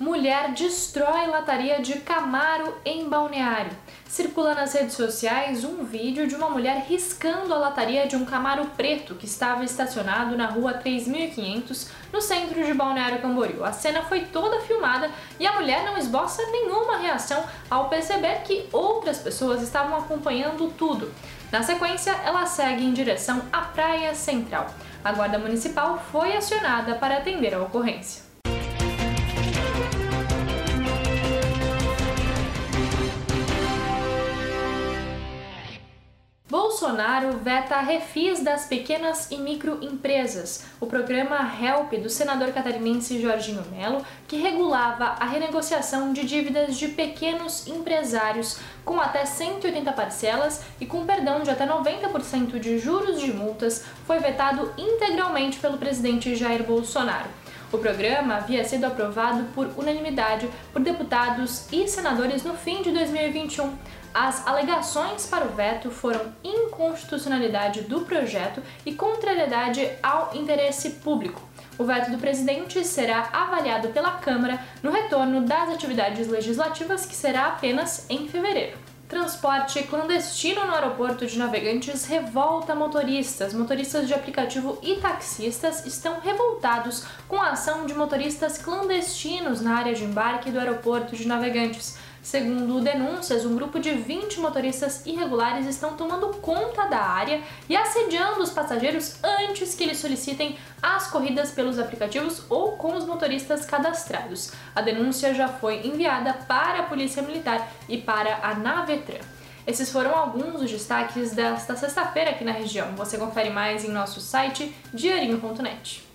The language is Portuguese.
Mulher destrói lataria de Camaro em Balneário. Circula nas redes sociais um vídeo de uma mulher riscando a lataria de um Camaro preto que estava estacionado na rua 3500, no centro de Balneário Camboriú. A cena foi toda filmada e a mulher não esboça nenhuma reação ao perceber que outras pessoas estavam acompanhando tudo. Na sequência, ela segue em direção à Praia Central. A Guarda Municipal foi acionada para atender a ocorrência. Bolsonaro veta refis das pequenas e microempresas. O programa HELP do senador catarinense Jorginho Melo, que regulava a renegociação de dívidas de pequenos empresários com até 180 parcelas e com perdão de até 90% de juros de multas, foi vetado integralmente pelo presidente Jair Bolsonaro. O programa havia sido aprovado por unanimidade por deputados e senadores no fim de 2021. As alegações para o veto foram inconstitucionalidade do projeto e contrariedade ao interesse público. O veto do presidente será avaliado pela Câmara no retorno das atividades legislativas, que será apenas em fevereiro. Transporte clandestino no aeroporto de Navegantes revolta motoristas. Motoristas de aplicativo e taxistas estão revoltados com a ação de motoristas clandestinos na área de embarque do aeroporto de Navegantes. Segundo denúncias, um grupo de 20 motoristas irregulares estão tomando conta da área e assediando os passageiros antes que eles solicitem as corridas pelos aplicativos ou com os motoristas cadastrados. A denúncia já foi enviada para a Polícia Militar e para a Navetran. Esses foram alguns dos destaques desta sexta-feira aqui na região. Você confere mais em nosso site diarinho.net.